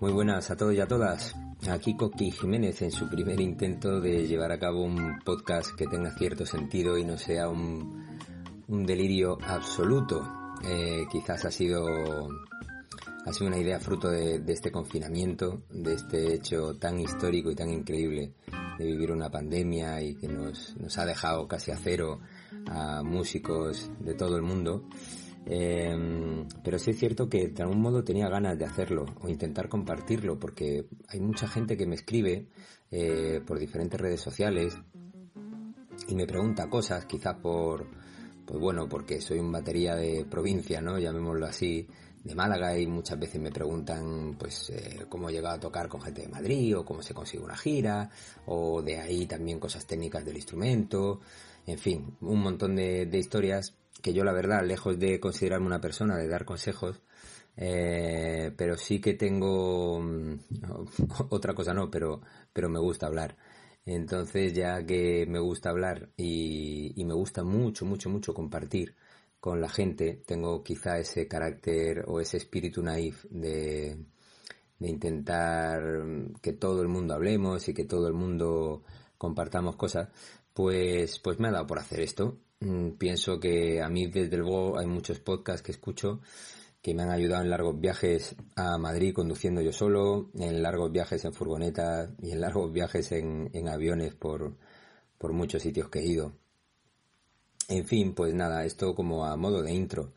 Muy buenas a todos y a todas. Aquí Coqui Jiménez en su primer intento de llevar a cabo un podcast que tenga cierto sentido y no sea un, un delirio absoluto. Eh, quizás ha sido, ha sido una idea fruto de, de, este confinamiento, de este hecho tan histórico y tan increíble de vivir una pandemia y que nos, nos ha dejado casi a cero a músicos de todo el mundo. Eh, pero sí es cierto que de algún modo tenía ganas de hacerlo o intentar compartirlo porque hay mucha gente que me escribe eh, por diferentes redes sociales y me pregunta cosas, quizás por, pues bueno, porque soy un batería de provincia, ¿no? Llamémoslo así, de Málaga y muchas veces me preguntan pues eh, cómo he llegado a tocar con gente de Madrid o cómo se consigue una gira o de ahí también cosas técnicas del instrumento, en fin, un montón de, de historias que yo la verdad, lejos de considerarme una persona de dar consejos, eh, pero sí que tengo otra cosa no, pero, pero me gusta hablar. Entonces ya que me gusta hablar y, y, me gusta mucho, mucho, mucho compartir con la gente, tengo quizá ese carácter o ese espíritu naif de, de intentar que todo el mundo hablemos y que todo el mundo compartamos cosas, pues, pues me ha dado por hacer esto Mm, pienso que a mí desde luego hay muchos podcasts que escucho que me han ayudado en largos viajes a Madrid conduciendo yo solo, en largos viajes en furgoneta y en largos viajes en, en aviones por, por muchos sitios que he ido. En fin, pues nada, esto como a modo de intro.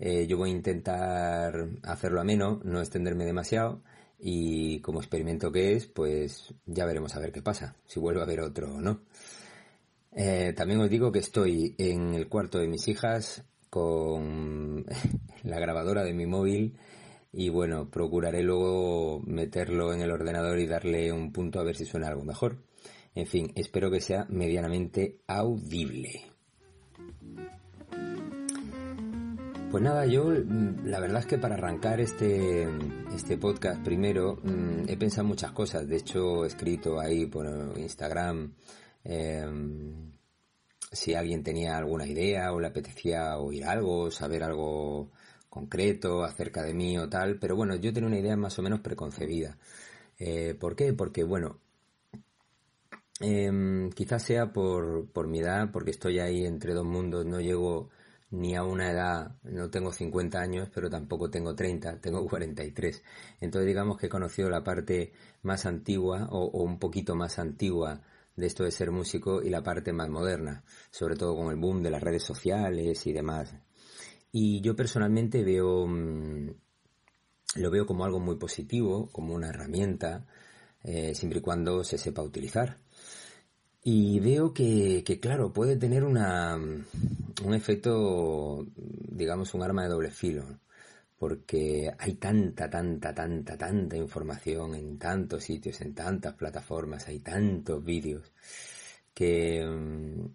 Eh, yo voy a intentar hacerlo ameno, no extenderme demasiado y como experimento que es, pues ya veremos a ver qué pasa, si vuelvo a ver otro o no. Eh, también os digo que estoy en el cuarto de mis hijas con la grabadora de mi móvil y bueno, procuraré luego meterlo en el ordenador y darle un punto a ver si suena algo mejor. En fin, espero que sea medianamente audible. Pues nada, yo mm, la verdad es que para arrancar este, este podcast primero mm, he pensado muchas cosas. De hecho, he escrito ahí por Instagram eh, si alguien tenía alguna idea o le apetecía oír algo, saber algo concreto acerca de mí o tal, pero bueno, yo tenía una idea más o menos preconcebida. Eh, ¿Por qué? Porque bueno, eh, quizás sea por, por mi edad, porque estoy ahí entre dos mundos, no llego ni a una edad, no tengo 50 años, pero tampoco tengo 30, tengo 43. Entonces digamos que he conocido la parte más antigua o un poquito más antigua de esto de ser músico y la parte más moderna, sobre todo con el boom de las redes sociales y demás. Y yo personalmente veo, mm, lo veo como algo muy positivo, como una herramienta, eh, siempre y cuando se sepa utilizar. Y veo que, que, claro, puede tener una, un efecto, digamos, un arma de doble filo porque hay tanta, tanta, tanta, tanta información en tantos sitios, en tantas plataformas, hay tantos vídeos, que, mm,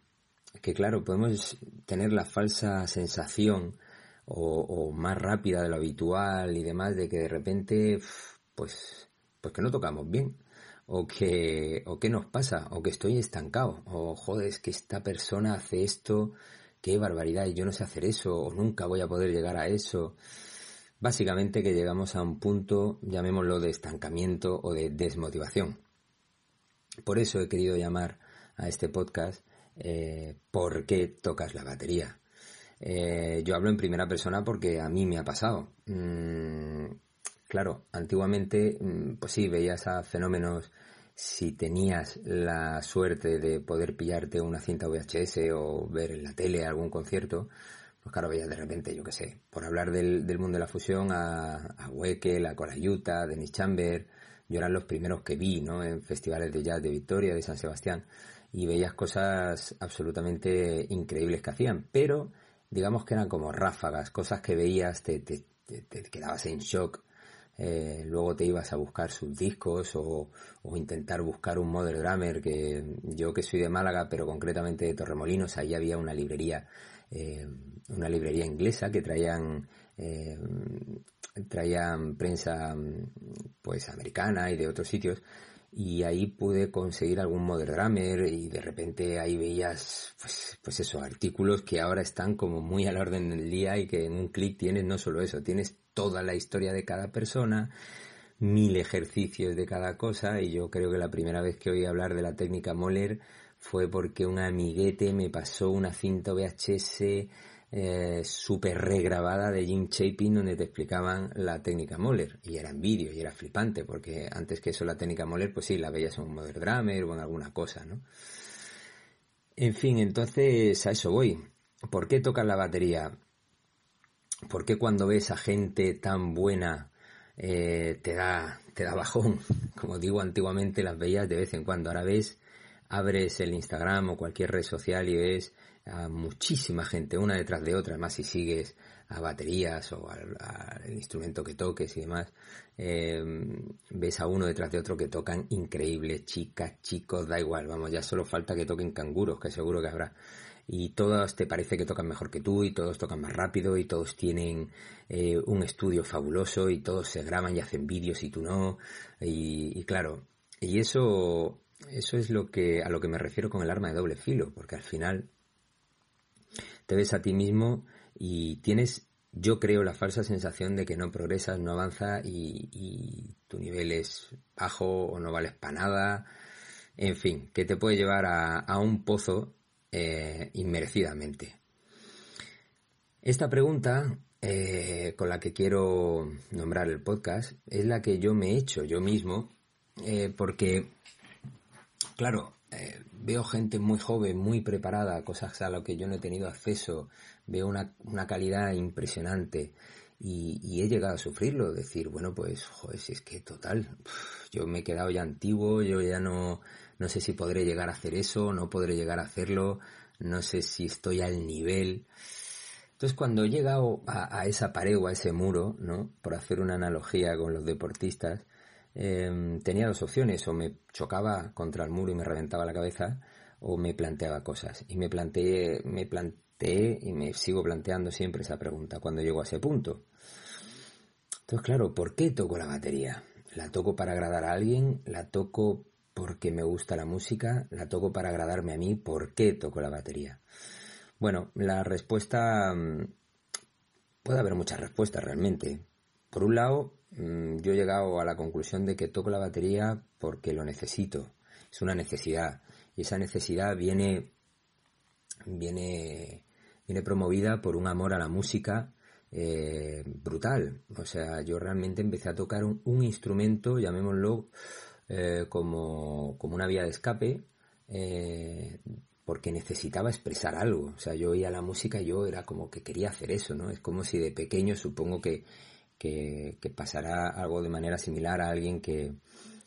que claro, podemos tener la falsa sensación o, o, más rápida de lo habitual y demás de que de repente, pues, pues que no tocamos bien. O que, o qué nos pasa, o que estoy estancado, o joder, es que esta persona hace esto, qué barbaridad, y yo no sé hacer eso, o nunca voy a poder llegar a eso. Básicamente que llegamos a un punto, llamémoslo de estancamiento o de desmotivación. Por eso he querido llamar a este podcast eh, ¿Por qué tocas la batería? Eh, yo hablo en primera persona porque a mí me ha pasado. Mm, claro, antiguamente, mm, pues sí, veías a fenómenos si tenías la suerte de poder pillarte una cinta VHS o ver en la tele algún concierto, pues claro, veías de repente, yo qué sé, por hablar del, del mundo de la fusión, a, a Wekel, a Dennis Chamber, yo eran los primeros que vi, ¿no? En festivales de jazz de Victoria, de San Sebastián. y veías cosas absolutamente increíbles que hacían, pero digamos que eran como ráfagas, cosas que veías, te, te, te, quedabas en shock, eh, luego te ibas a buscar sus discos o, o, intentar buscar un Modern Drummer que yo que soy de Málaga pero concretamente de Torremolinos ahí había una librería eh, una librería inglesa que traían eh, traían prensa pues americana y de otros sitios. Y ahí pude conseguir algún Modern y de repente ahí veías pues, pues eso, artículos que ahora están como muy a la orden del día y que en un clic tienes no solo eso, tienes toda la historia de cada persona, mil ejercicios de cada cosa. Y yo creo que la primera vez que oí hablar de la técnica Moller fue porque un amiguete me pasó una cinta VHS eh, súper regrabada de Jim Chapin donde te explicaban la técnica Moller y era en vídeo y era flipante porque antes que eso la técnica Moller pues sí la veías en un Modern Drummer o en alguna cosa, ¿no? En fin, entonces a eso voy. ¿Por qué tocar la batería? ¿Por qué cuando ves a gente tan buena eh, te da te da bajón? Como digo, antiguamente las veías de vez en cuando. Ahora ves, abres el Instagram o cualquier red social y ves a muchísima gente, una detrás de otra, más si sigues a baterías o al, instrumento que toques y demás, em, ves a uno detrás de otro que tocan increíbles, chicas, chicos, da igual, vamos, ya solo falta que toquen canguros, que seguro que habrá. Y todos te parece que tocan mejor que tú y todos tocan más rápido y todos tienen eh, un estudio fabuloso y todos se graban y hacen vídeos y tú no. Y, y claro, y eso, eso es lo que, a lo que me refiero con el arma de doble filo, porque al final te ves a ti mismo y tienes, yo creo, la falsa sensación de que no progresas, no avanzas y, tu nivel es bajo o no vales para nada. En fin, que te puede llevar a, un pozo eh, inmerecidamente. Esta pregunta eh, con la que quiero nombrar el podcast es la que yo me he hecho yo mismo, eh, porque, claro, eh, veo gente muy joven, muy preparada, cosas a lo que yo no he tenido acceso, veo una, una calidad impresionante y, he llegado a sufrirlo, decir, bueno, pues, joder, si es que total, yo me he quedado ya antiguo, yo ya no, no sé si podré llegar a hacer eso, no podré llegar a hacerlo, no sé si estoy al nivel. Entonces, cuando he llegado a, a esa pared o a ese muro, ¿no? Por hacer una analogía con los deportistas, Em, tenía dos opciones, o me chocaba contra el muro y me reventaba la cabeza, o me planteaba cosas. Y me planteé, me planteé y me sigo planteando siempre esa pregunta cuando llego a ese punto. Entonces, claro, ¿por qué toco la batería? ¿La toco para agradar a alguien? ¿La toco porque me gusta la música? ¿La toco para agradarme a mí? ¿Por qué toco la batería? Bueno, la respuesta... Mm, puede haber muchas respuestas realmente. Por un lado, yo he llegado a la conclusión de que toco la batería porque lo necesito. Es una necesidad. Y esa necesidad viene, viene, viene promovida por un amor a la música eh, brutal. O sea, yo realmente empecé a tocar un, instrumento, llamémoslo, eh, como, como, una vía de escape, eh, porque necesitaba expresar algo. O sea, yo oía la música y yo era como que quería hacer eso, ¿no? Es como si de pequeño, supongo que que, pasará algo de manera similar a alguien que,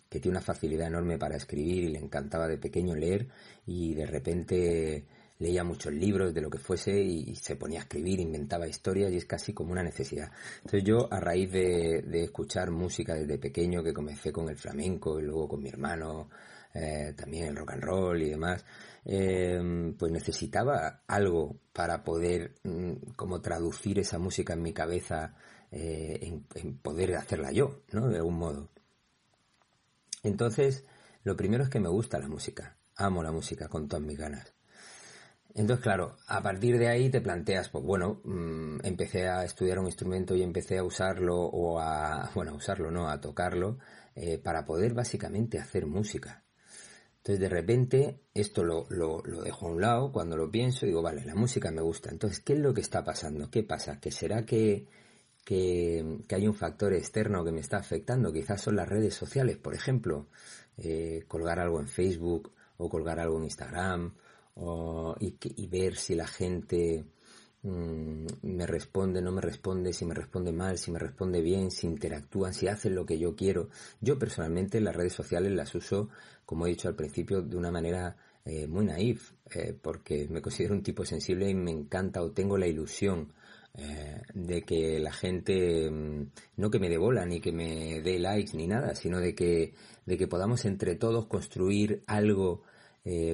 tiene una facilidad enorme para escribir y le encantaba de pequeño leer y de repente leía muchos libros de lo que fuese y, se ponía a escribir, inventaba historias y es casi como una necesidad. Entonces yo a raíz de, escuchar música desde pequeño, que comencé con el flamenco y luego con mi hermano, eh, también el rock and roll y demás, eh, pues necesitaba algo para poder mm, como traducir esa música en mi cabeza eh, en, poder hacerla yo, ¿no? De algún modo. Entonces, lo primero es que me gusta la música. Amo la música con todas mis ganas. Entonces, claro, a partir de ahí te planteas, pues bueno, mm, empecé a estudiar un instrumento y empecé a usarlo o a, bueno, a usarlo, no, a tocarlo, eh, para poder básicamente hacer música. Entonces, de repente, esto lo, lo, lo, dejo a un lado, cuando lo pienso, digo, vale, la música me gusta. Entonces, ¿qué es lo que está pasando? ¿Qué pasa? ¿Que será que que, hay un factor externo que me está afectando. Quizás son las redes sociales, por ejemplo, eh, colgar algo en Facebook o colgar algo en Instagram y, ver si la gente mm, me responde, no me responde, si me responde mal, si me responde bien, si interactúan, si hacen lo que yo quiero. Yo personalmente las redes sociales las uso, como he dicho al principio, de una manera eh, muy naif, eh, porque me considero un tipo sensible y me encanta o tengo la ilusión eh, de que la gente, mm, no que me dé bola ni que me dé likes ni nada, sino de que, de que podamos entre todos construir algo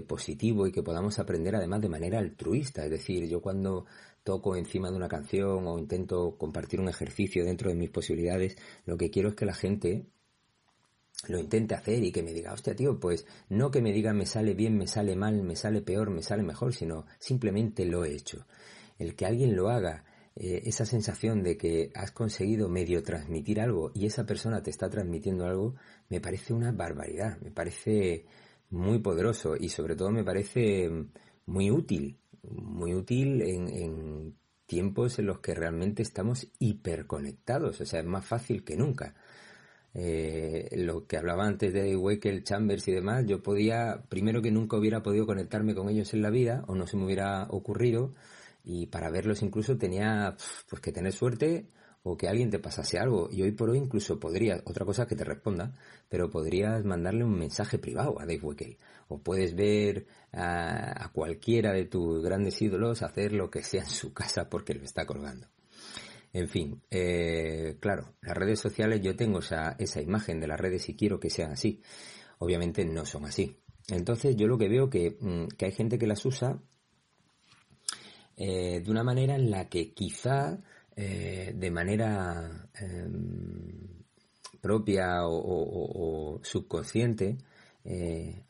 positivo y que podamos aprender además de manera altruista. Es decir, yo cuando toco encima de una canción o intento compartir un ejercicio dentro de mis posibilidades, lo que quiero es que la gente lo intente hacer y que me diga, hostia tío, pues no que me diga me sale bien, me sale mal, me sale peor, me sale mejor, sino simplemente lo he hecho. El que alguien lo haga, eh, esa sensación de que has conseguido medio transmitir algo y esa persona te está transmitiendo algo, me parece una barbaridad, me parece muy poderoso y sobre todo me parece muy útil, muy útil en, en tiempos en los que realmente estamos hiperconectados, o sea, es más fácil que nunca. Eh, lo que hablaba antes de Wakel, Chambers y demás, yo podía, primero que nunca hubiera podido conectarme con ellos en la vida, o no se me hubiera ocurrido, y para verlos incluso tenía pues que tener suerte o que alguien te pasase algo. Y hoy por hoy incluso podrías, otra cosa que te responda, pero podrías mandarle un mensaje privado a Dave Wickel. O puedes ver a, cualquiera de tus grandes ídolos hacer lo que sea en su casa porque lo está colgando. En fin, eh, claro, las redes sociales yo tengo esa, esa imagen de las redes y quiero que sean así. Obviamente no son así. Entonces yo lo que veo que, mm, que hay gente que las usa eh, de una manera en la que quizá eh, de manera em, propia o, subconsciente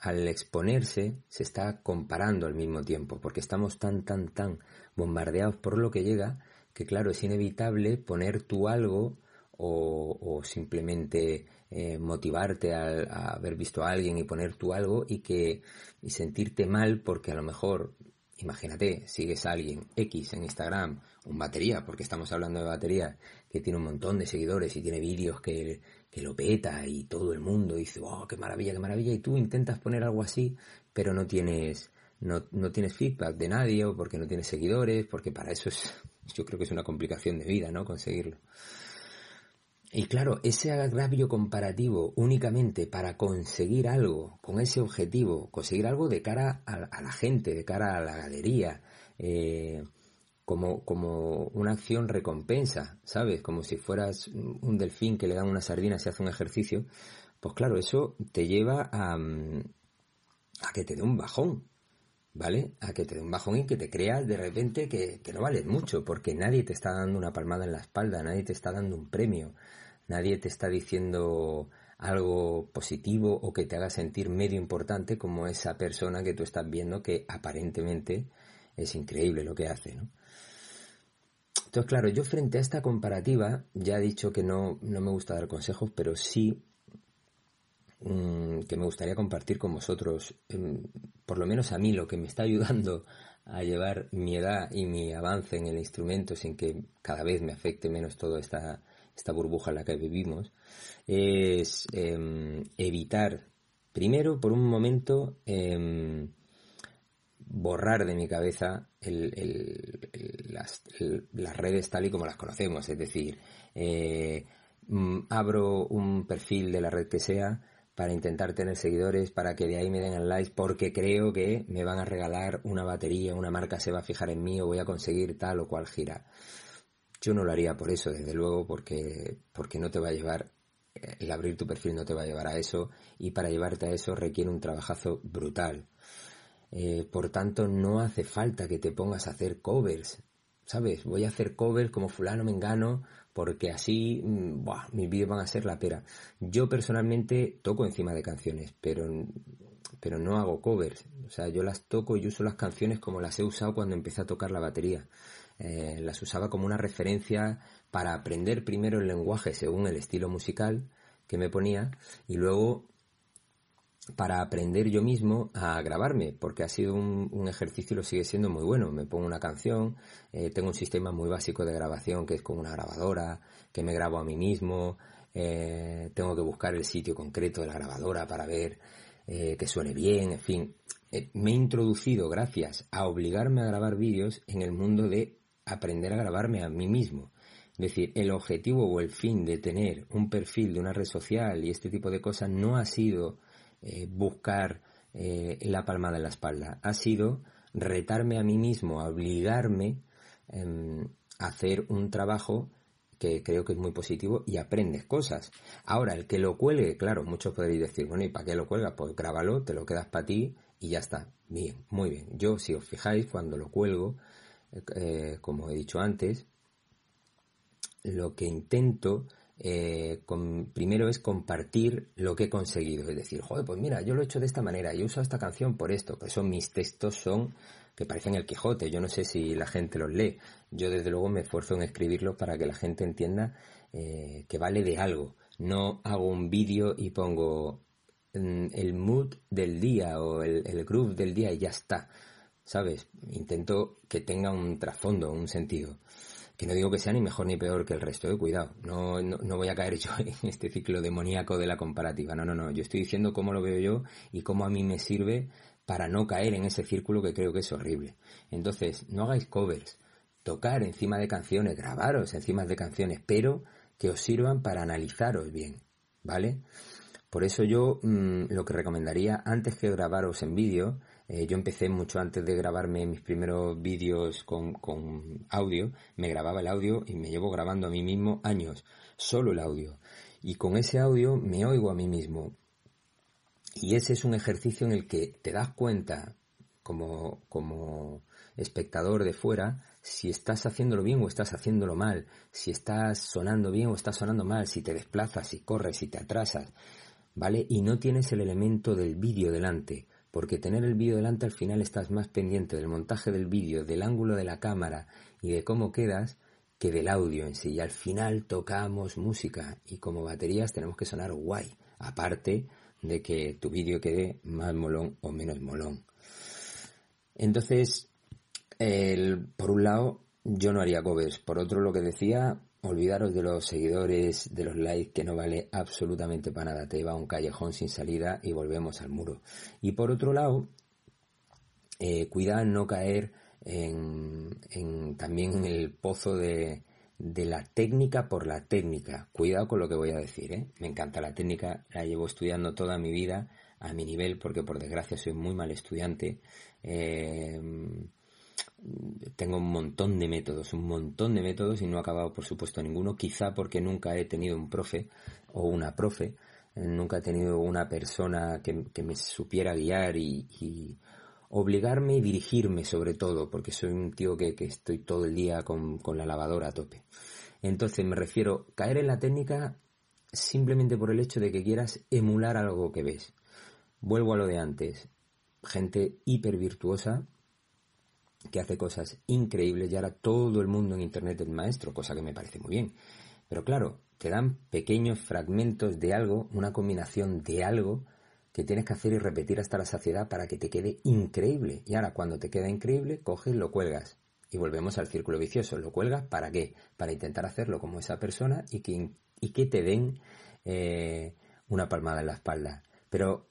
al exponerse se está comparando al mismo tiempo porque estamos tan tan tan bombardeados por lo que llega que claro, es inevitable poner tú algo o, simplemente eh, motivarte a, haber visto a alguien y poner tú algo y que y sentirte mal porque a lo mejor imagínate sigues a alguien X en Instagram un batería porque estamos hablando de batería que tiene un montón de seguidores y tiene vídeos que, que lo peta y todo el mundo dice oh qué maravilla qué maravilla y tú intentas poner algo así pero no tienes no, no tienes feedback de nadie o porque no tienes seguidores porque para eso es yo creo que es una complicación de vida, ¿no? Conseguirlo. Y claro, ese agravio comparativo únicamente para conseguir algo, con ese objetivo, conseguir algo de cara a, la gente, de cara a la galería, eh, como, como una acción recompensa, ¿sabes? Como si fueras un delfín que le dan una sardina y hace un ejercicio, pues claro, eso te lleva a, a que te dé un bajón, ¿vale? A que te dé un bajón y que te creas de repente que, no vales mucho, porque nadie te está dando una palmada en la espalda, nadie te está dando un premio, nadie te está diciendo algo positivo o que te haga sentir medio importante como esa persona que tú estás viendo que aparentemente es increíble lo que hace. Entonces, claro, yo frente a esta comparativa, ya he dicho que no, no me gusta dar consejos, pero sí Mm, que me gustaría compartir con vosotros, em, por lo menos a mí lo que me está ayudando a llevar mi edad y mi avance en el instrumento sin que cada vez me afecte menos toda esta, esta burbuja en la que vivimos, es em, evitar, primero, por un momento, em, borrar de mi cabeza las, redes tal y como las conocemos, es decir, eh, abro un perfil de la red que sea, para intentar tener seguidores, para que de ahí me den el like, porque creo que me van a regalar una batería, una marca se va a fijar en mí o voy a conseguir tal o cual gira. Yo no lo haría por eso, desde luego, porque, porque no te va a llevar, el abrir tu perfil no te va a llevar a eso y para llevarte a eso requiere un trabajazo brutal. Eh, por tanto, no hace falta que te pongas a hacer covers, ¿sabes? Voy a hacer covers como fulano mengano porque así mm, mis vídeos van a ser la pera. Yo personalmente toco encima de canciones, pero, pero no hago covers. O sea, yo las toco y uso las canciones como las he usado cuando empecé a tocar la batería. Eh, las usaba como una referencia para aprender primero el lenguaje según el estilo musical que me ponía y luego para aprender yo mismo a grabarme, porque ha sido un, ejercicio y lo sigue siendo muy bueno. Me pongo una canción, eh, tengo un sistema muy básico de grabación que es con una grabadora, que me grabo a mí mismo, eh, tengo que buscar el sitio concreto de la grabadora para ver que suene bien, en fin. me he introducido, gracias a obligarme a grabar vídeos, en el mundo de aprender a grabarme a mí mismo. Es decir, el objetivo o el fin de tener un perfil de una red social y este tipo de cosas no ha sido eh, buscar eh, la palmada en la espalda, ha sido retarme a mí mismo, obligarme em, a hacer un trabajo que creo que es muy positivo y aprendes cosas. Ahora, el que lo cuelgue, claro, muchos podréis decir, bueno, ¿y para qué lo cuelgas? Pues grábalo, te lo quedas para ti y ya está. Bien, muy bien. Yo, si os fijáis, cuando lo cuelgo, eh, como he dicho antes, lo que intento eh, primero es compartir lo que he conseguido. Es decir, joder, pues mira, yo lo he hecho de esta manera, yo uso esta canción por esto. Por eso mis textos son que parecen el Quijote. Yo no sé si la gente los lee. Yo desde luego me esfuerzo en escribirlos para que la gente entienda eh, que vale de algo. No hago un vídeo y pongo mm, el mood del día o el, el groove del día y ya está. ¿Sabes? Intento que tenga un trasfondo, un sentido. Que no digo que sea ni mejor ni peor que el resto, eh, cuidado. No, no, no, voy a caer yo en este ciclo demoníaco de la comparativa. No, no, no. Yo estoy diciendo cómo lo veo yo y cómo a mí me sirve para no caer en ese círculo que creo que es horrible. Entonces, no hagáis covers, tocar encima de canciones, grabaros encima de canciones, pero que os sirvan para analizaros bien, ¿vale? Por eso yo mm, lo que recomendaría antes que grabaros en vídeo, eh, yo empecé mucho antes de grabarme mis primeros vídeos con, con audio, me grababa el audio y me llevo grabando a mí mismo años, solo el audio. Y con ese audio me oigo a mí mismo, y ese es un ejercicio en el que te das cuenta, como, como espectador de fuera, si estás haciéndolo bien o estás haciéndolo mal, si estás sonando bien o estás sonando mal, si te desplazas, si corres, si te atrasas, ¿vale? Y no tienes el elemento del vídeo delante, porque tener el vídeo delante al final estás más pendiente del montaje del vídeo, del ángulo de la cámara y de cómo quedas que del audio en sí. Y al final tocamos música y como baterías tenemos que sonar guay. Aparte de que tu vídeo quede más molón o menos molón. Entonces, por un lado, yo no haría covers. Por otro, lo que decía, olvidaros de los seguidores, de los likes, que no vale absolutamente para nada. Te lleva a un callejón sin salida y volvemos al muro. Y por otro lado, eh, no caer en, también en el pozo de, de la técnica por la técnica. Cuidado con lo que voy a decir, ¿eh? Me encanta la técnica, la llevo estudiando toda mi vida a mi nivel, porque por desgracia soy muy mal estudiante. Eh, tengo un montón de métodos, un montón de métodos y no he acabado, por supuesto, ninguno. Quizá porque nunca he tenido un profe o una profe, nunca he tenido una persona que, me supiera guiar y obligarme y dirigirme sobre todo, porque soy un tío que, estoy todo el día con, la lavadora a tope. Entonces me refiero, caer en la técnica simplemente por el hecho de que quieras emular algo que ves. Vuelvo a lo de antes. Gente hiper virtuosa que hace cosas increíbles y ahora todo el mundo en Internet es maestro, cosa que me parece muy bien. Pero claro, te dan pequeños fragmentos de algo, una combinación de algo que tienes que hacer y repetir hasta la saciedad para que te quede increíble. Y ahora cuando te queda increíble, coges, lo cuelgas. Y volvemos al círculo vicioso. ¿Lo cuelgas para qué? Para intentar hacerlo como esa persona y que, y que te den eh, una palmada en la espalda. Pero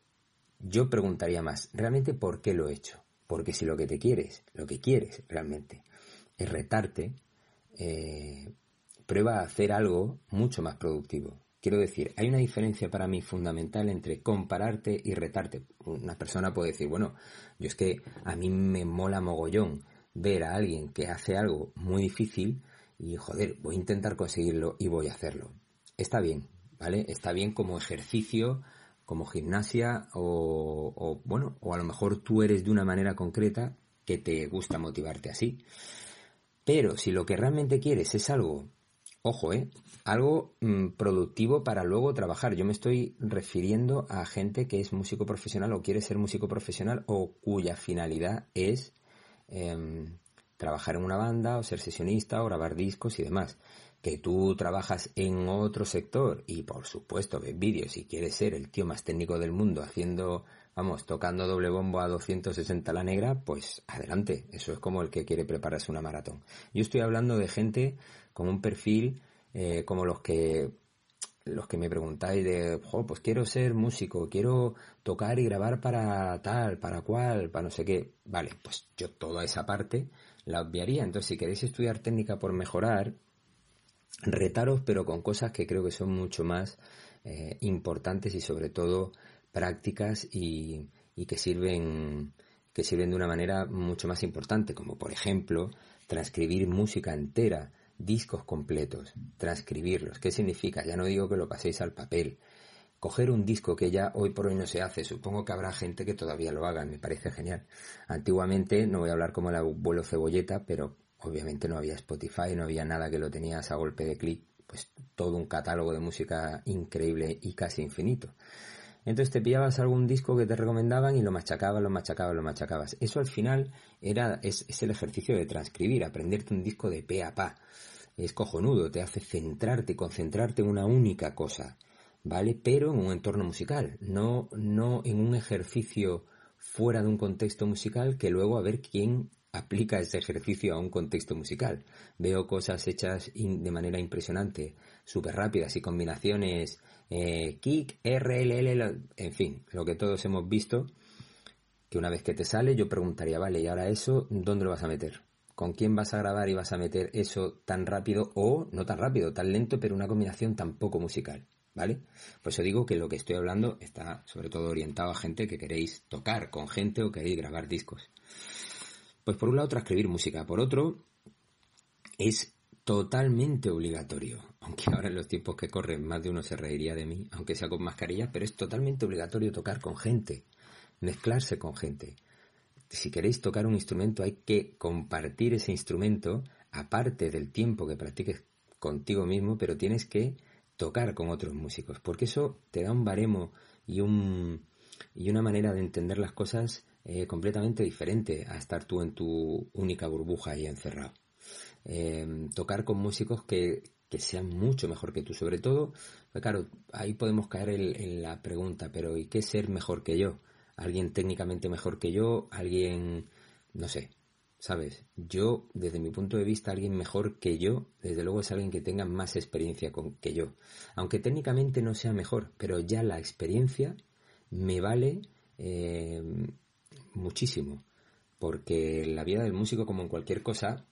yo preguntaría más, ¿realmente por qué lo he hecho? Porque si lo que te quieres, lo que quieres realmente, es retarte, eh, prueba a hacer algo mucho más productivo. Quiero decir, hay una diferencia para mí fundamental entre compararte y retarte. Una persona puede decir, bueno, yo es que a mí me mola mogollón ver a alguien que hace algo muy difícil y, joder, voy a intentar conseguirlo y voy a hacerlo. Está bien, ¿vale? Está bien como ejercicio, como gimnasia o, bueno, o a lo mejor tú eres de una manera concreta que te gusta motivarte así. Pero si lo que realmente quieres es algo Ojo, ¿eh? Algo mm, productivo para luego trabajar. Yo me estoy refiriendo a gente que es músico profesional o quiere ser músico profesional o cuya finalidad es em, trabajar en una banda o ser sesionista o grabar discos y demás. Que tú trabajas en otro sector y por supuesto ves vídeos y quieres ser el tío más técnico del mundo haciendo, vamos, tocando doble bombo a 260 la negra, pues adelante. Eso es como el que quiere prepararse una maratón. Yo estoy hablando de gente con un perfil eh, como los que los que me preguntáis de, pues quiero ser músico, quiero tocar y grabar para tal, para cual, para no sé qué. Vale, pues yo toda esa parte la obviaría. Entonces, si queréis estudiar técnica por mejorar, retaros, pero con cosas que creo que son mucho más eh, importantes y sobre todo prácticas y, y que sirven que sirven de una manera mucho más importante, como por ejemplo transcribir música entera, discos completos, transcribirlos. ¿Qué significa? Ya no digo que lo paséis al papel. Coger un disco que ya hoy por hoy no se hace, supongo que habrá gente que todavía lo haga, me parece genial. Antiguamente, no voy a hablar como el abuelo cebolleta, pero obviamente no había Spotify, no había nada que lo tenías a golpe de clic, pues todo un catálogo de música increíble y casi infinito. Entonces te pillabas algún disco que te recomendaban y lo machacabas, lo machacabas, lo machacabas. Eso al final era, es, el ejercicio de transcribir, aprenderte un disco de pe a pa. Es cojonudo, te hace centrarte, concentrarte en una única cosa, ¿vale? Pero en un entorno musical, no, no en un ejercicio fuera de un contexto musical que luego a ver quién aplica ese ejercicio a un contexto musical. Veo cosas hechas de manera impresionante, súper rápidas y combinaciones eh, kick, RLL, en fin, lo que todos hemos visto, que una vez que te sale yo preguntaría, vale, y ahora eso, ¿dónde lo vas a meter? ¿Con quién vas a grabar y vas a meter eso tan rápido o no tan rápido, tan lento, pero una combinación tan poco musical? ¿Vale? Por eso digo que lo que estoy hablando está sobre todo orientado a gente que queréis tocar con gente o queréis grabar discos. Pues por un lado transcribir música, por otro es totalmente obligatorio, aunque ahora en los tiempos que corren más de uno se reiría de mí, aunque sea con mascarilla, pero es totalmente obligatorio tocar con gente, mezclarse con gente. Si queréis tocar un instrumento hay que compartir ese instrumento aparte del tiempo que practiques contigo mismo, pero tienes que tocar con otros músicos, porque eso te da un baremo y un y una manera de entender las cosas eh, completamente diferente a estar tú en tu única burbuja ahí encerrado. Eh, tocar con músicos que, sean mucho mejor que tú, sobre todo, pues claro, ahí podemos caer en, la pregunta, pero ¿y qué ser mejor que yo? ¿Alguien técnicamente mejor que yo? ¿Alguien, no sé, ¿sabes? Yo, desde mi punto de vista, alguien mejor que yo, desde luego es alguien que tenga más experiencia con, que yo. Aunque técnicamente no sea mejor, pero ya la experiencia me vale eh, muchísimo. Porque la vida del músico, como en cualquier cosa,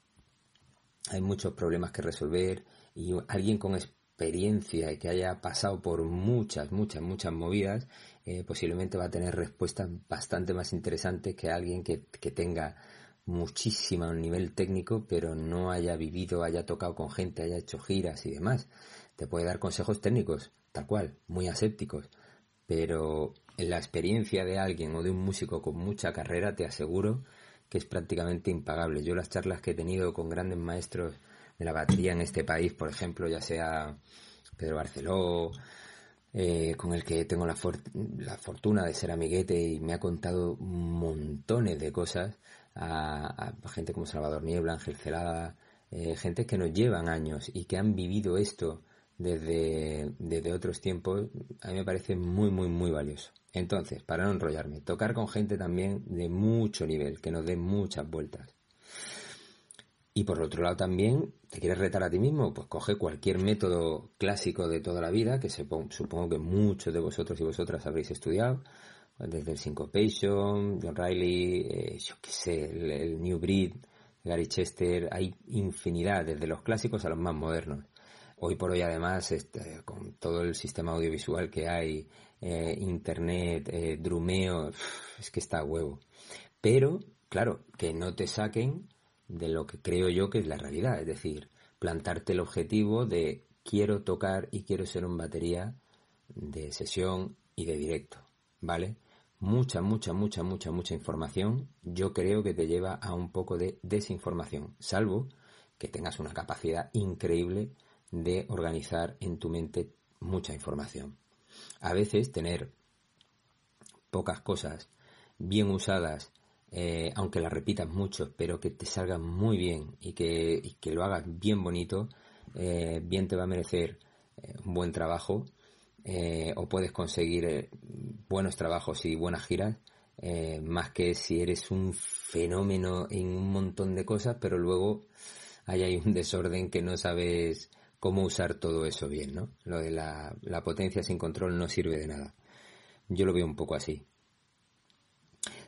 hay muchos problemas que resolver y alguien con experiencia y que haya pasado por muchas, muchas, muchas movidas, eh, posiblemente va a tener respuestas bastante más interesantes que alguien que, que tenga muchísimo nivel técnico, pero no haya vivido, haya tocado con gente, haya hecho giras y demás. Te puede dar consejos técnicos, tal cual, muy asépticos, pero la experiencia de alguien o de un músico con mucha carrera, te aseguro que es prácticamente impagable. Yo las charlas que he tenido con grandes maestros de la batería en este país, por ejemplo, ya sea Pedro Barceló, eh, con el que tengo la, fortuna de ser amiguete y me ha contado montones de cosas, a, gente como Salvador Niebla, Ángel Celada, eh, gente que nos llevan años y que han vivido esto desde, desde otros tiempos, a mí me parece muy, muy, muy valioso. Entonces, para no enrollarme, tocar con gente también de mucho nivel, que nos dé muchas vueltas. Y por otro lado también, ¿te quieres retar a ti mismo? Pues coge cualquier método clásico de toda la vida, que supongo que muchos de vosotros y vosotras habréis estudiado, desde el Syncopation, John Riley, eh, yo qué sé, el New Breed, Gary Chester, hay infinidad, desde los clásicos a los más modernos. Hoy por hoy además, este, con todo el sistema audiovisual que hay, eh, internet, eh, drumeo, es que está a huevo. Pero, claro, que no te saquen de lo que creo yo que es la realidad, es decir, plantarte el objetivo de quiero tocar y quiero ser un batería de sesión y de directo, ¿vale? Mucha, mucha, mucha, mucha, mucha información, yo creo que te lleva a un poco de desinformación, salvo que tengas una capacidad increíble de organizar en tu mente mucha información. A veces tener pocas cosas bien usadas, eh, aunque las repitas mucho, pero que te salgan muy bien y que, lo hagas bien bonito, eh, bien te va a merecer eh, un buen trabajo o puedes conseguir buenos trabajos y buenas giras, más que si eres un fenómeno en un montón de cosas, pero luego hay un desorden que no sabes cómo usar todo eso bien, ¿no? Lo de la, potencia sin control no sirve de nada. Yo lo veo un poco así.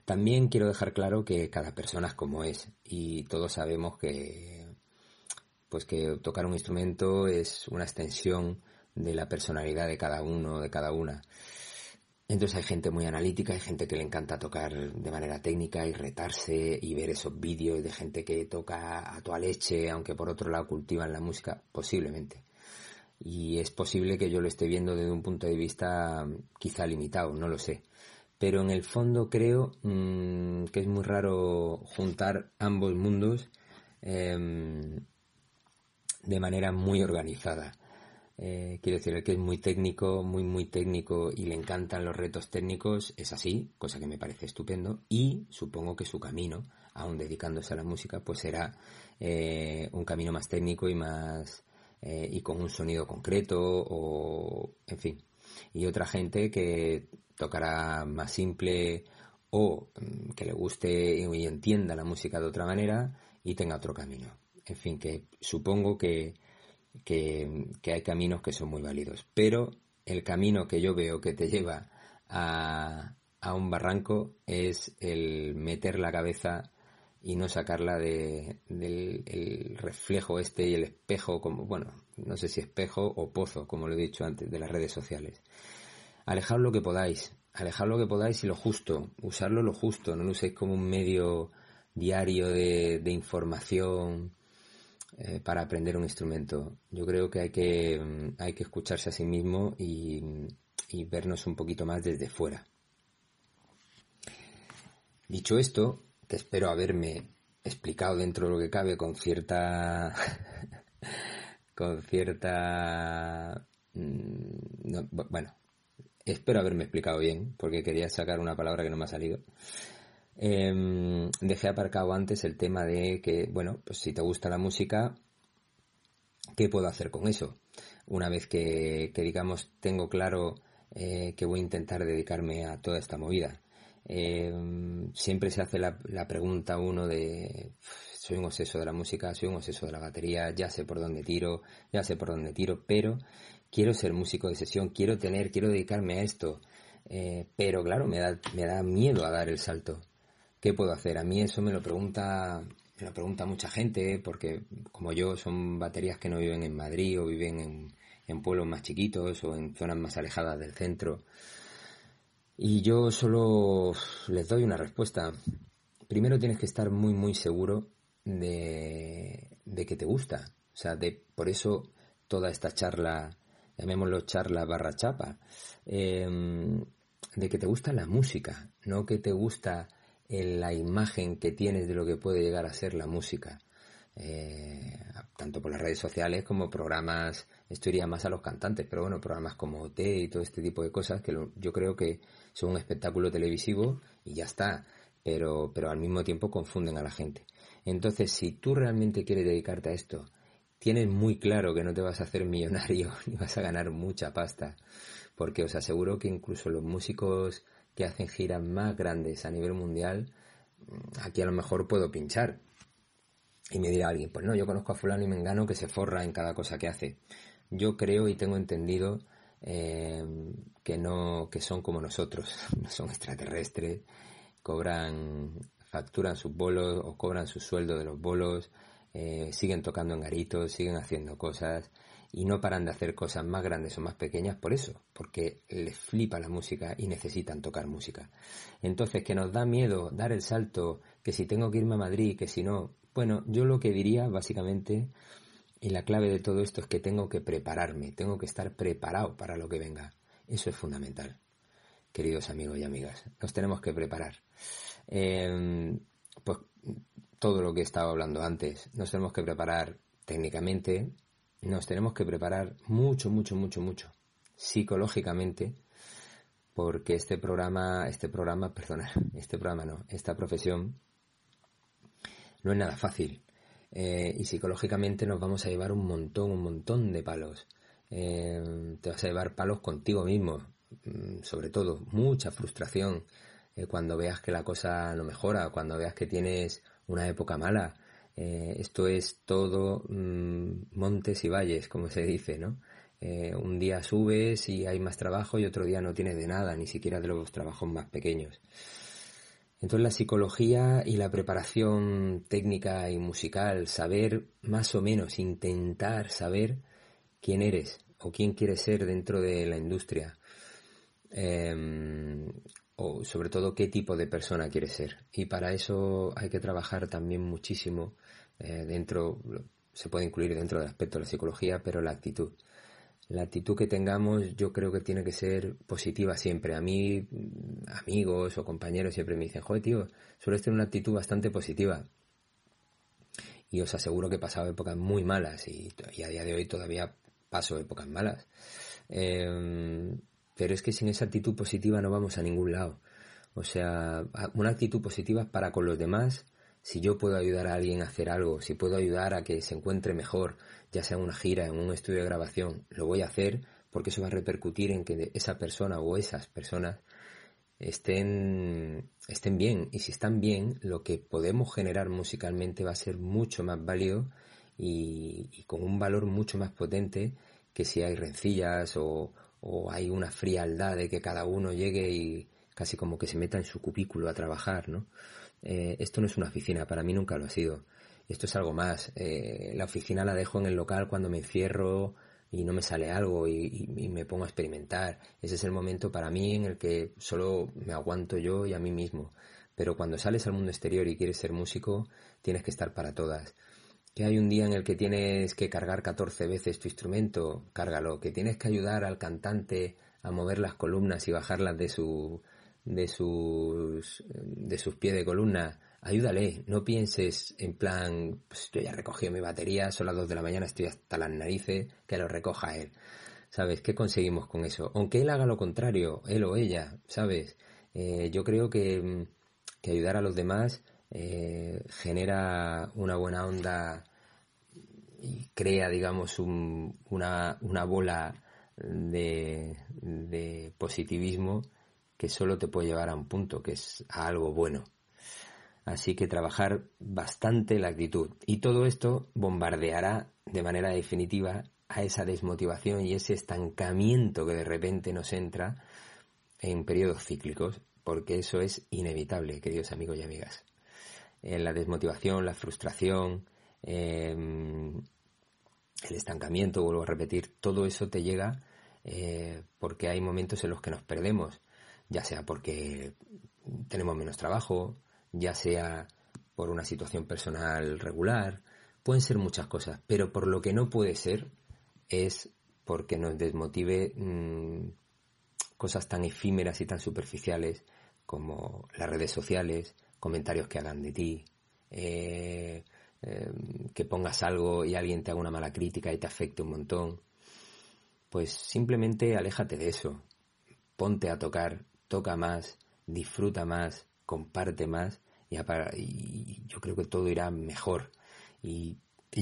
También quiero dejar claro que cada persona es como es y todos sabemos que pues que tocar un instrumento es una extensión de la personalidad de cada uno, de cada una. Entonces hay gente muy analítica, hay gente que le encanta tocar de manera técnica y retarse y ver esos vídeos de gente que toca a toda leche, aunque por otro lado cultivan la música, posiblemente. Y es posible que yo lo esté viendo desde un punto de vista quizá limitado, no lo sé. Pero en el fondo creo mm, que es muy raro juntar ambos mundos em, de manera muy organizada. Eh, quiero decir, el que es muy técnico, muy, muy técnico y le encantan los retos técnicos, es así, cosa que me parece estupendo. Y supongo que su camino, aún dedicándose a la música, pues será eh, un camino más técnico y más. Eh, y con un sonido concreto, o. en fin. Y otra gente que tocará más simple o mm, que le guste y entienda la música de otra manera y tenga otro camino. En fin, que supongo que que, hay caminos que son muy válidos. Pero el camino que yo veo que te lleva a, a un barranco es el meter la cabeza y no sacarla de, del el reflejo este y el espejo, como, bueno, no sé si espejo o pozo, como lo he dicho antes, de las redes sociales. Alejar lo que podáis, alejar lo que podáis y lo justo, usarlo lo justo, no lo uséis como un medio diario de, de información eh, para aprender un instrumento. Yo creo que hay que, mm, hay que escucharse a sí mismo y, vernos un poquito más desde fuera. Dicho esto, que espero haberme explicado dentro de lo que cabe con cierta con cierta mm, bueno espero haberme explicado bien porque quería sacar una palabra que no me ha salido eh, dejé aparcado antes el tema de que, bueno, pues si te gusta la música, ¿qué puedo hacer con eso? Una vez que, digamos, tengo claro eh, que voy a intentar dedicarme a toda esta movida. Em, siempre se hace la, la pregunta uno de soy un obseso de la música, soy un obseso de la batería, ya sé por dónde tiro, ya sé por dónde tiro, pero quiero ser músico de sesión, quiero tener, quiero dedicarme a esto. Eh, pero claro, me da, me da miedo a dar el salto. ¿Qué puedo hacer? A mí eso me lo pregunta, me lo pregunta mucha gente, porque como yo son baterías que no viven en Madrid o viven en, en pueblos más chiquitos o en zonas más alejadas del centro. Y yo solo les doy una respuesta. Primero tienes que estar muy, muy seguro de, de que te gusta. O sea, de, por eso toda esta charla, llamémoslo charla barra chapa, em, de que te gusta la música, no que te gusta en la imagen que tienes de lo que puede llegar a ser la música. Eh, tanto por las redes sociales como programas, esto iría más a los cantantes, pero bueno, programas como OT y todo este tipo de cosas que yo creo que son un espectáculo televisivo y ya está, pero, pero al mismo tiempo confunden a la gente. Entonces, si tú realmente quieres dedicarte a esto, tienes muy claro que no te vas a hacer millonario ni vas a ganar mucha pasta, porque os aseguro que incluso los músicos que hacen giras más grandes a nivel mundial, mm, aquí a lo mejor puedo pinchar. Y me dirá alguien, pues no, yo conozco a fulano y mengano que se forra en cada cosa que hace. Yo creo y tengo entendido eh, que no, que son como nosotros, no son extraterrestres, cobran, facturan sus bolos o cobran su sueldo de los bolos, eh, siguen tocando en garitos, siguen haciendo cosas y no paran de hacer cosas más grandes o más pequeñas por eso, porque les flipa la música y necesitan tocar música. Entonces, que nos da miedo dar el salto, que si tengo que irme a Madrid, que si no, bueno, yo lo que diría básicamente, y la clave de todo esto es que tengo que prepararme, tengo que estar preparado para lo que venga. Eso es fundamental, queridos amigos y amigas, nos tenemos que preparar. Em, pues todo lo que he estado hablando antes, nos tenemos que preparar técnicamente, nos tenemos que preparar mucho, mucho, mucho, mucho, psicológicamente, porque este programa, este programa, perdona, este programa no, esta profesión no es nada fácil. Eh, y psicológicamente nos vamos a llevar un montón, un montón de palos. Eh, te vas a llevar palos contigo mismo, mm, sobre todo, mucha frustración eh, cuando veas que la cosa no mejora, cuando veas que tienes una época mala, eh, esto es todo mm, montes y valles, como se dice, ¿no? Eh, un día subes y hay más trabajo y otro día no tienes de nada, ni siquiera de los trabajos más pequeños. Entonces la psicología y la preparación técnica y musical, saber más o menos, intentar saber quién eres o quién quieres ser dentro de la industria em, o sobre todo qué tipo de persona quieres ser. Y para eso hay que trabajar también muchísimo eh, dentro, se puede incluir dentro del aspecto de la psicología, pero la actitud. La actitud que tengamos yo creo que tiene que ser positiva siempre. A mí, amigos o compañeros siempre me dicen, joder tío, sueles tener una actitud bastante positiva. Y os aseguro que he pasado épocas muy malas y, a día de hoy todavía paso épocas malas. Em, pero es que sin esa actitud positiva no vamos a ningún lado. O sea, una actitud positiva para con los demás. Si yo puedo ayudar a alguien a hacer algo, si puedo ayudar a que se encuentre mejor, ya sea en una gira, en un estudio de grabación, lo voy a hacer porque eso va a repercutir en que esa persona o esas personas estén, estén bien. Y si están bien, lo que podemos generar musicalmente va a ser mucho más válido y, con un valor mucho más potente que si hay rencillas o, o hay una frialdad de que cada uno llegue y casi como que se meta en su cubículo a trabajar, ¿no? Eh, esto no es una oficina, para mí nunca lo ha sido. Esto es algo más. Eh, la oficina la dejo en el local cuando me encierro y no me sale algo y, me pongo a experimentar. Ese es el momento para mí en el que solo me aguanto yo y a mí mismo. Pero cuando sales al mundo exterior y quieres ser músico, tienes que estar para todas. Que hay un día en el que tienes que cargar 14 veces tu instrumento, cárgalo. Que tienes que ayudar al cantante a mover las columnas y bajarlas de su de sus de sus pies de columna, ayúdale, no pienses en plan, pues yo ya he recogido mi batería, son las 2 de la mañana, estoy hasta las narices, que lo recoja él. ¿Sabes? ¿Qué conseguimos con eso? Aunque él haga lo contrario, él o ella, ¿sabes? Eh, yo creo que, que, ayudar a los demás eh, genera una buena onda y crea, digamos, un, una, una bola de, de positivismo que solo te puede llevar a un punto, que es a algo bueno. Así que trabajar bastante la actitud. Y todo esto bombardeará de manera definitiva a esa desmotivación y ese estancamiento que de repente nos entra en periodos cíclicos, porque eso es inevitable, queridos amigos y amigas. En la desmotivación, la frustración, em, el estancamiento, vuelvo a repetir, todo eso te llega eh, porque hay momentos en los que nos perdemos ya sea porque tenemos menos trabajo, ya sea por una situación personal regular, pueden ser muchas cosas, pero por lo que no puede ser es porque nos desmotive mm, cosas tan efímeras y tan superficiales como las redes sociales, comentarios que hagan de ti, eh, em, que pongas algo y alguien te haga una mala crítica y te afecte un montón. Pues simplemente aléjate de eso, ponte a tocar toca más, disfruta más, comparte más y, yo creo que todo irá mejor. Y,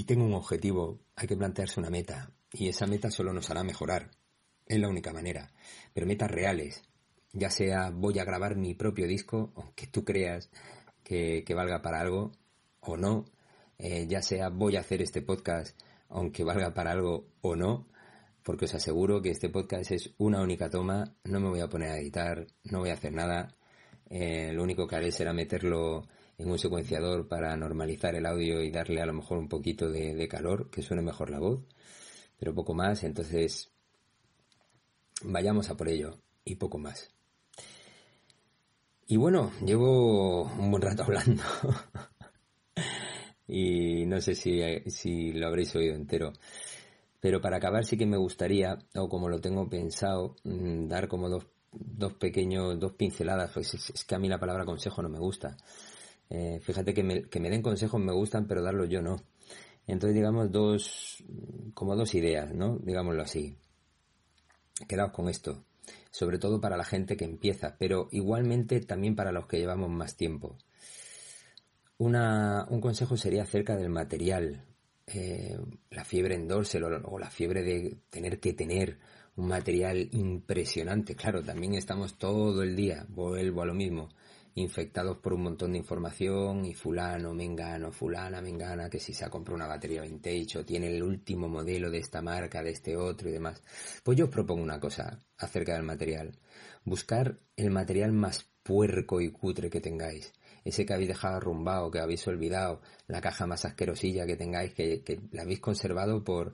tengo un objetivo, hay que plantearse una meta y esa meta solo nos hará mejorar. Es la única manera. Pero metas reales, ya sea voy a grabar mi propio disco, aunque tú creas que, valga para algo o no, eh, ya sea voy a hacer este podcast, aunque valga para algo o no, porque os aseguro que este podcast es una única toma, no me voy a poner a editar, no voy a hacer nada, eh, lo único que haré será meterlo en un secuenciador para normalizar el audio y darle a lo mejor un poquito de, calor, que suene mejor la voz, pero poco más, entonces vayamos a por ello y poco más. Y bueno, llevo un buen rato hablando y no sé si, si lo habréis oído entero. Pero para acabar sí que me gustaría, o como lo tengo pensado, mm, dar como dos, dos pequeños, dos pinceladas, pues es, que a mí la palabra consejo no me gusta. Eh, fíjate que me, que me den consejos me gustan, pero darlos yo no. Entonces, digamos, dos, como dos ideas, ¿no? Digámoslo así. Quedaos con esto. Sobre todo para la gente que empieza, pero igualmente también para los que llevamos más tiempo. Una, un consejo sería acerca del material, eh, la fiebre en dorsal o, la fiebre de tener que tener un material impresionante. Claro, también estamos todo el día, vuelvo a lo mismo, infectados por un montón de información y fulano, mengano, fulana, mengana, que si se ha comprado una batería vintage o tiene el último modelo de esta marca, de este otro y demás. Pues yo os propongo una cosa acerca del material. Buscar el material más puerco y cutre que tengáis ese que habéis dejado arrumbado, que habéis olvidado, la caja más asquerosilla que tengáis, que, que la habéis conservado por,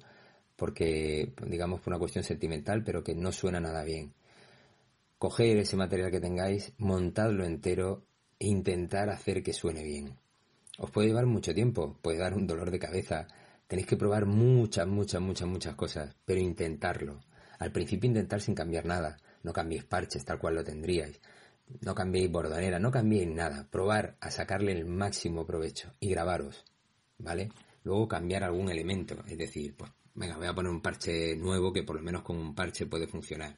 porque, digamos, por una cuestión sentimental, pero que no suena nada bien. coger ese material que tengáis, montadlo entero e intentar hacer que suene bien. Os puede llevar mucho tiempo, puede dar un dolor de cabeza, tenéis que probar muchas, muchas, muchas, muchas cosas, pero intentarlo. Al principio intentar sin cambiar nada, no cambiéis parches tal cual lo tendríais, no cambiéis bordonera, no cambiéis nada, probar a sacarle el máximo provecho y grabaros, ¿vale? Luego cambiar algún elemento, es decir, pues venga, voy a poner un parche nuevo que por lo menos con un parche puede funcionar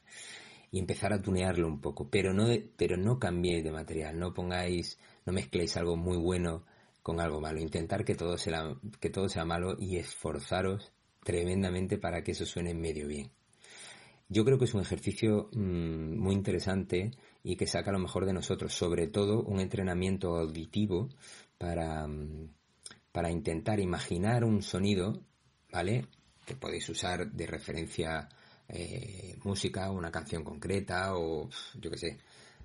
y empezar a tunearlo un poco, pero no, pero no cambiéis de material, no pongáis, no mezcléis algo muy bueno con algo malo, intentar que todo sea, que todo sea malo y esforzaros tremendamente para que eso suene medio bien. Yo creo que es un ejercicio mm, muy interesante y que saca lo mejor de nosotros, sobre todo un entrenamiento auditivo para, mm, para intentar imaginar un sonido, ¿vale? Que podéis usar de referencia eh, música, una canción concreta o yo qué sé,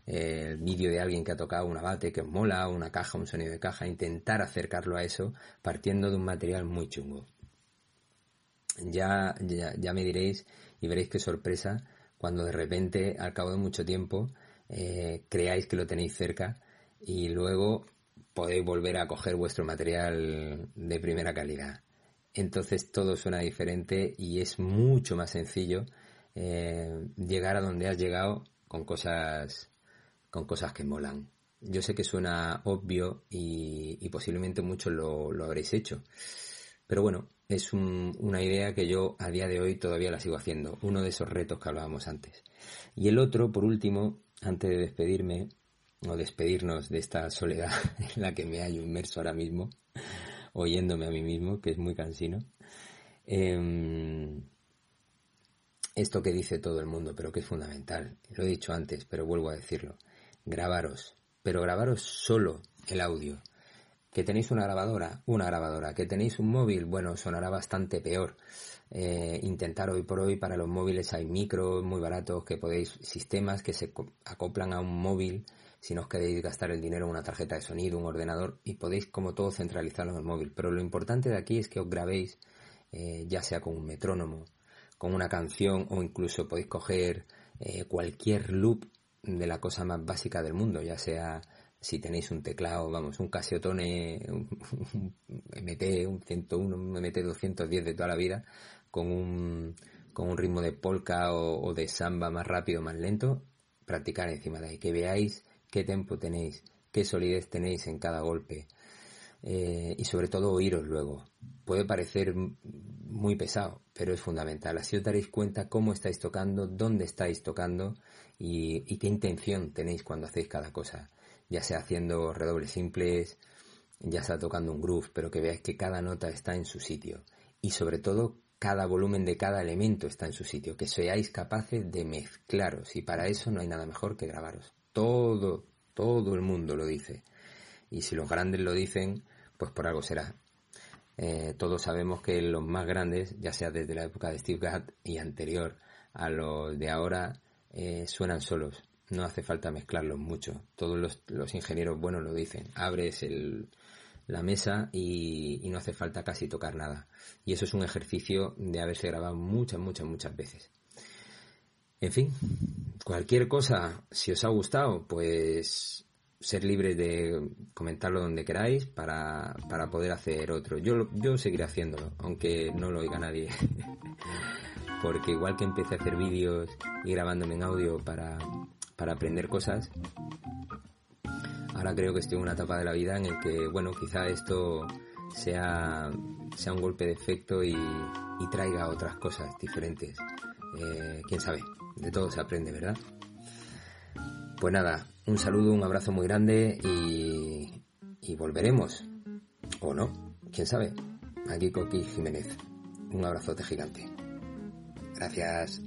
el vídeo de alguien que ha tocado una bate que os mola, una caja, un sonido de caja, intentar acercarlo a eso partiendo de un material muy chungo. Ya, ya, me diréis y veréis qué sorpresa cuando de repente, al cabo de mucho tiempo, eh, creáis que lo tenéis cerca y luego podéis volver a coger vuestro material de primera calidad entonces todo suena diferente y es mucho más sencillo eh, llegar a donde has llegado con cosas con cosas que molan. Yo sé que suena obvio y, posiblemente muchos lo, habréis hecho, pero bueno, es una idea que yo a día de hoy todavía la sigo haciendo, uno de esos retos que hablábamos antes. Y el otro, por último, antes de despedirme o despedirnos de esta soledad en la que me hallo inmerso ahora mismo, oyéndome a mí mismo, que es muy cansino. Em, esto que dice todo el mundo, pero que es fundamental, lo he dicho antes, pero vuelvo a decirlo, grabaros, pero grabaros solo el audio. Que tenéis una grabadora, una grabadora. Que tenéis un móvil, bueno, sonará bastante peor. Eh, intentar hoy por hoy para los móviles hay micros muy baratos que podéis, sistemas que se acoplan a un móvil si no os queréis gastar el dinero en una tarjeta de sonido, un ordenador, y podéis como todo centralizarlo en el móvil. Pero lo importante de aquí es que os grabéis, eh, ya sea con un metrónomo, con una canción, o incluso podéis coger eh, cualquier loop de la cosa más básica del mundo, ya sea si tenéis un teclado, vamos, un Casiotone, un, MT, un 101, un MT 210 de toda la vida, con un, con un ritmo de polka o, de samba más rápido, más lento, practicar encima de ahí, que veáis qué tempo tenéis, qué solidez tenéis en cada golpe eh, y sobre todo oíros luego. Puede parecer muy pesado, pero es fundamental. Así os daréis cuenta cómo estáis tocando, dónde estáis tocando y qué intención tenéis cuando hacéis cada cosa. Ya sea haciendo redobles simples, ya sea tocando un groove, pero que veáis que cada nota está en su sitio. Y sobre todo cada volumen de cada elemento está en su sitio, que seáis capaces de mezclaros y para eso no hay nada mejor que grabaros. Todo, todo el mundo lo dice. Y si los grandes lo dicen, pues por algo será. Eh, todos sabemos que los más grandes, ya sea desde la época de Steve Gadd y anterior a los de ahora, eh, suenan solos. No hace falta mezclarlos mucho. Todos los, ingenieros buenos lo dicen. Abres la mesa y, y, no hace falta casi tocar nada. Y eso es un ejercicio de haberse grabado muchas, muchas, muchas veces. En fin, cualquier cosa, si os ha gustado, pues ser libres de comentarlo donde queráis para, para poder hacer otro. Yo, yo seguiré haciéndolo, aunque no lo oiga nadie. Porque igual que empecé a hacer vídeos y grabándome en audio para, para aprender cosas, ahora creo que estoy en una etapa de la vida en el que, bueno, quizá esto sea, sea un golpe de efecto y, traiga otras cosas diferentes. Eh, quién sabe de todo se aprende, ¿verdad? Pues nada, un saludo, un abrazo muy grande y, y volveremos. O no, quién sabe. Aquí Coqui Jiménez. Un abrazote gigante. Gracias.